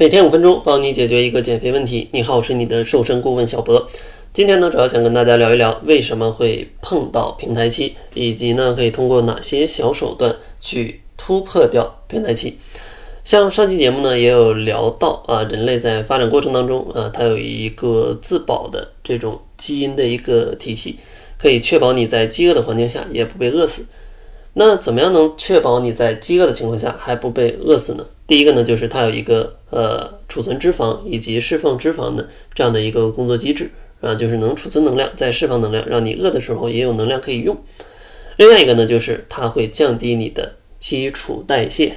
每天五分钟，帮你解决一个减肥问题。你好，我是你的瘦身顾问小博。今天呢，主要想跟大家聊一聊为什么会碰到平台期，以及呢，可以通过哪些小手段去突破掉平台期。像上期节目呢，也有聊到啊，人类在发展过程当中啊，它有一个自保的这种基因的一个体系，可以确保你在饥饿的环境下也不被饿死。那怎么样能确保你在饥饿的情况下还不被饿死呢？第一个呢，就是它有一个呃储存脂肪以及释放脂肪的这样的一个工作机制啊，就是能储存能量，再释放能量，让你饿的时候也有能量可以用。另外一个呢，就是它会降低你的基础代谢，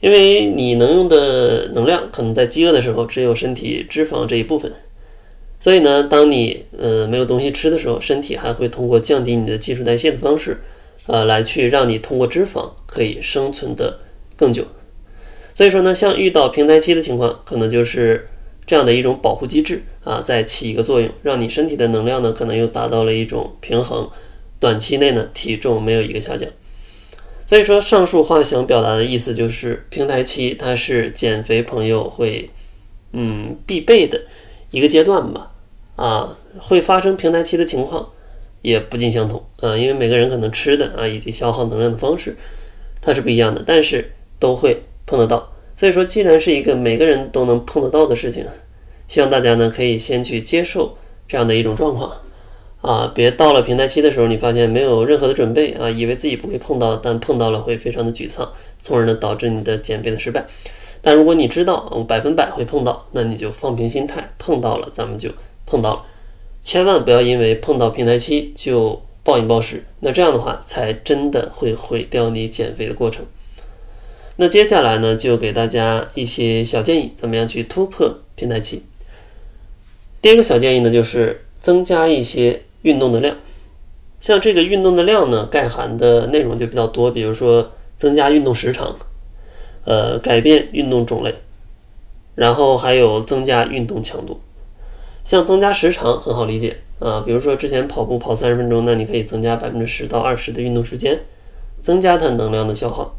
因为你能用的能量可能在饥饿的时候只有身体脂肪这一部分，所以呢，当你呃没有东西吃的时候，身体还会通过降低你的基础代谢的方式。呃，来去让你通过脂肪可以生存的更久，所以说呢，像遇到平台期的情况，可能就是这样的一种保护机制啊，在起一个作用，让你身体的能量呢，可能又达到了一种平衡，短期内呢，体重没有一个下降。所以说，上述话想表达的意思就是，平台期它是减肥朋友会嗯必备的一个阶段吧，啊，会发生平台期的情况。也不尽相同啊，因为每个人可能吃的啊以及消耗能量的方式，它是不一样的，但是都会碰得到。所以说，既然是一个每个人都能碰得到的事情，希望大家呢可以先去接受这样的一种状况啊，别到了平台期的时候，你发现没有任何的准备啊，以为自己不会碰到，但碰到了会非常的沮丧，从而呢导致你的减肥的失败。但如果你知道我百分百会碰到，那你就放平心态，碰到了咱们就碰到了。千万不要因为碰到平台期就暴饮暴食，那这样的话才真的会毁掉你减肥的过程。那接下来呢，就给大家一些小建议，怎么样去突破平台期？第一个小建议呢，就是增加一些运动的量。像这个运动的量呢，概含的内容就比较多，比如说增加运动时长，呃，改变运动种类，然后还有增加运动强度。像增加时长很好理解啊，比如说之前跑步跑三十分钟，那你可以增加百分之十到二十的运动时间，增加它能量的消耗。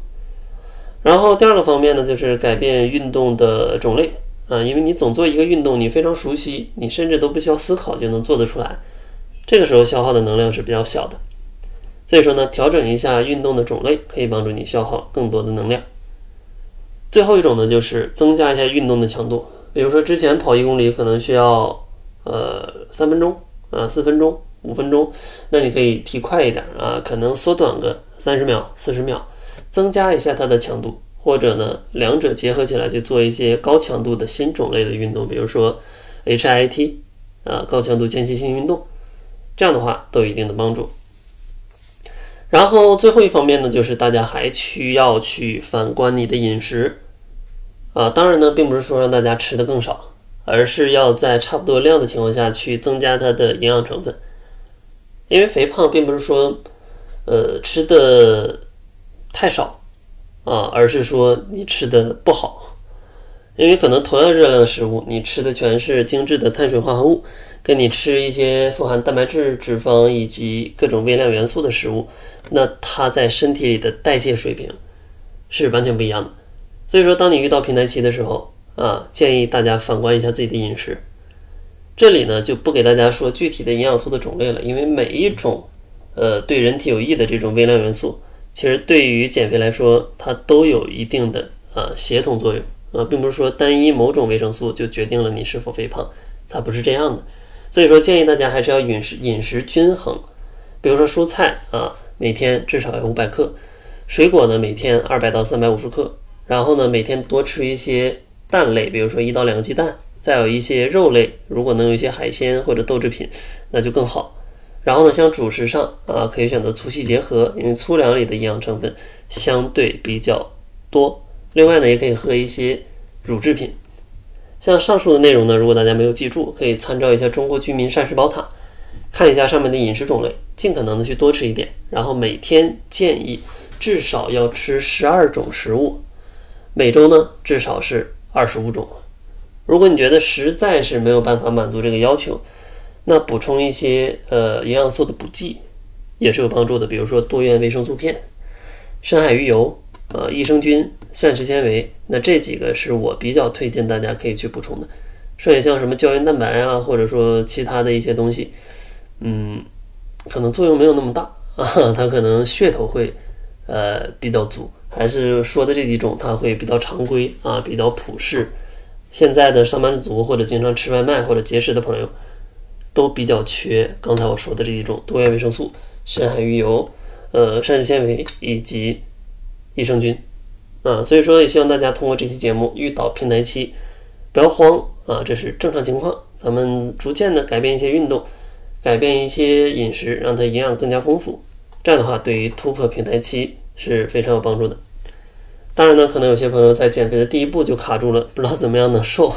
然后第二个方面呢，就是改变运动的种类啊，因为你总做一个运动，你非常熟悉，你甚至都不需要思考就能做得出来，这个时候消耗的能量是比较小的。所以说呢，调整一下运动的种类，可以帮助你消耗更多的能量。最后一种呢，就是增加一下运动的强度，比如说之前跑一公里可能需要。呃，三分钟啊，四分钟，五分钟，那你可以提快一点啊，可能缩短个三十秒、四十秒，增加一下它的强度，或者呢，两者结合起来去做一些高强度的新种类的运动，比如说 HIT 啊，高强度间歇性运动，这样的话都有一定的帮助。然后最后一方面呢，就是大家还需要去反观你的饮食啊，当然呢，并不是说让大家吃的更少。而是要在差不多量的情况下去增加它的营养成分，因为肥胖并不是说，呃，吃的太少啊，而是说你吃的不好，因为可能同样热量的食物，你吃的全是精致的碳水化合物，跟你吃一些富含蛋白质、脂肪以及各种微量元素的食物，那它在身体里的代谢水平是完全不一样的。所以说，当你遇到平台期的时候，啊，建议大家反观一下自己的饮食。这里呢就不给大家说具体的营养素的种类了，因为每一种呃对人体有益的这种微量元素，其实对于减肥来说，它都有一定的啊协同作用啊，并不是说单一某种维生素就决定了你是否肥胖，它不是这样的。所以说建议大家还是要饮食饮食均衡，比如说蔬菜啊，每天至少要五百克，水果呢每天二百到三百五十克，然后呢每天多吃一些。蛋类，比如说一到两个鸡蛋，再有一些肉类，如果能有一些海鲜或者豆制品，那就更好。然后呢，像主食上啊，可以选择粗细结合，因为粗粮里的营养成分相对比较多。另外呢，也可以喝一些乳制品。像上述的内容呢，如果大家没有记住，可以参照一下《中国居民膳食宝塔》，看一下上面的饮食种类，尽可能的去多吃一点。然后每天建议至少要吃十二种食物，每周呢至少是。二十五种，如果你觉得实在是没有办法满足这个要求，那补充一些呃营养素的补剂也是有帮助的，比如说多元维生素片、深海鱼油呃益生菌、膳食纤维，那这几个是我比较推荐大家可以去补充的。剩下像什么胶原蛋白啊，或者说其他的一些东西，嗯，可能作用没有那么大啊，它可能噱头会呃比较足。还是说的这几种，它会比较常规啊，比较普适。现在的上班族或者经常吃外卖或者节食的朋友，都比较缺刚才我说的这几种多元维生素、深海鱼油、呃膳食纤维以及益生菌啊。所以说，也希望大家通过这期节目，遇到平台期不要慌啊，这是正常情况。咱们逐渐的改变一些运动，改变一些饮食，让它营养更加丰富。这样的话，对于突破平台期是非常有帮助的。当然呢，可能有些朋友在减肥的第一步就卡住了，不知道怎么样能瘦。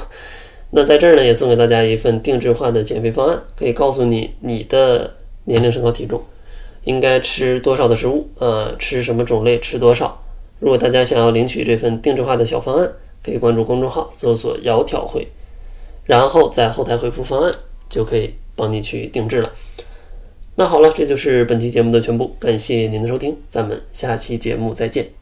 那在这儿呢，也送给大家一份定制化的减肥方案，可以告诉你你的年龄、身高、体重，应该吃多少的食物，呃，吃什么种类，吃多少。如果大家想要领取这份定制化的小方案，可以关注公众号，搜索“窈窕会”，然后在后台回复“方案”，就可以帮你去定制了。那好了，这就是本期节目的全部，感谢您的收听，咱们下期节目再见。